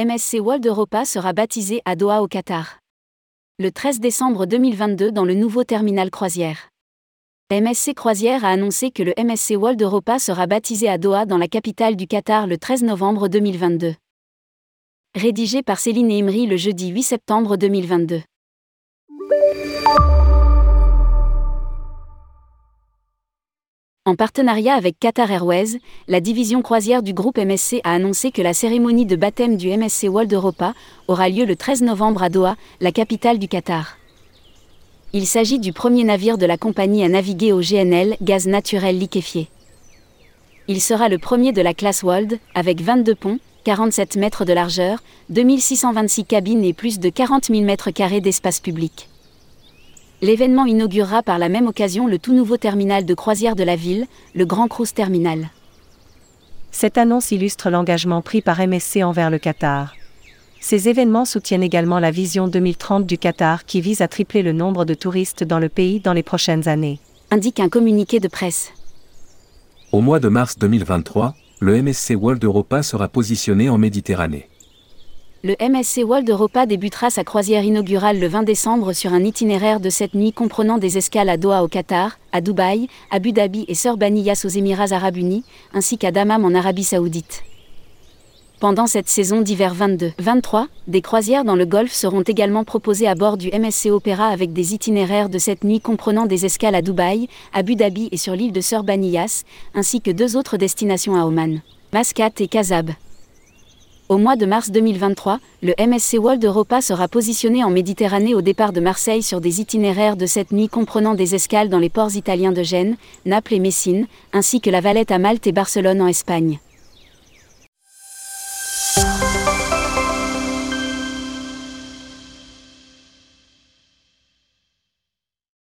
MSC World Europa sera baptisé à Doha au Qatar. Le 13 décembre 2022 dans le nouveau terminal croisière. MSC Croisière a annoncé que le MSC World Europa sera baptisé à Doha dans la capitale du Qatar le 13 novembre 2022. Rédigé par Céline Imri le jeudi 8 septembre 2022. En partenariat avec Qatar Airways, la division croisière du groupe MSC a annoncé que la cérémonie de baptême du MSC World Europa aura lieu le 13 novembre à Doha, la capitale du Qatar. Il s'agit du premier navire de la compagnie à naviguer au GNL, gaz naturel liquéfié. Il sera le premier de la classe World, avec 22 ponts, 47 mètres de largeur, 2626 cabines et plus de 40 000 mètres carrés d'espace public. L'événement inaugurera par la même occasion le tout nouveau terminal de croisière de la ville, le Grand Cruise Terminal. Cette annonce illustre l'engagement pris par MSC envers le Qatar. Ces événements soutiennent également la vision 2030 du Qatar qui vise à tripler le nombre de touristes dans le pays dans les prochaines années. Indique un communiqué de presse. Au mois de mars 2023, le MSC World Europa sera positionné en Méditerranée le MSC World Europa débutera sa croisière inaugurale le 20 décembre sur un itinéraire de cette nuit comprenant des escales à Doha au Qatar, à Dubaï, Abu Dhabi et Sir Baniyas aux Émirats arabes unis, ainsi qu'à Dammam en Arabie saoudite. Pendant cette saison d'hiver 22-23, des croisières dans le Golfe seront également proposées à bord du MSC Opera avec des itinéraires de cette nuit comprenant des escales à Dubaï, Abu Dhabi et sur l'île de Sir Baniyas, ainsi que deux autres destinations à Oman, Mascat et Kazab. Au mois de mars 2023, le MSC World Europa sera positionné en Méditerranée au départ de Marseille sur des itinéraires de cette nuit comprenant des escales dans les ports italiens de Gênes, Naples et Messine, ainsi que la Valette à Malte et Barcelone en Espagne.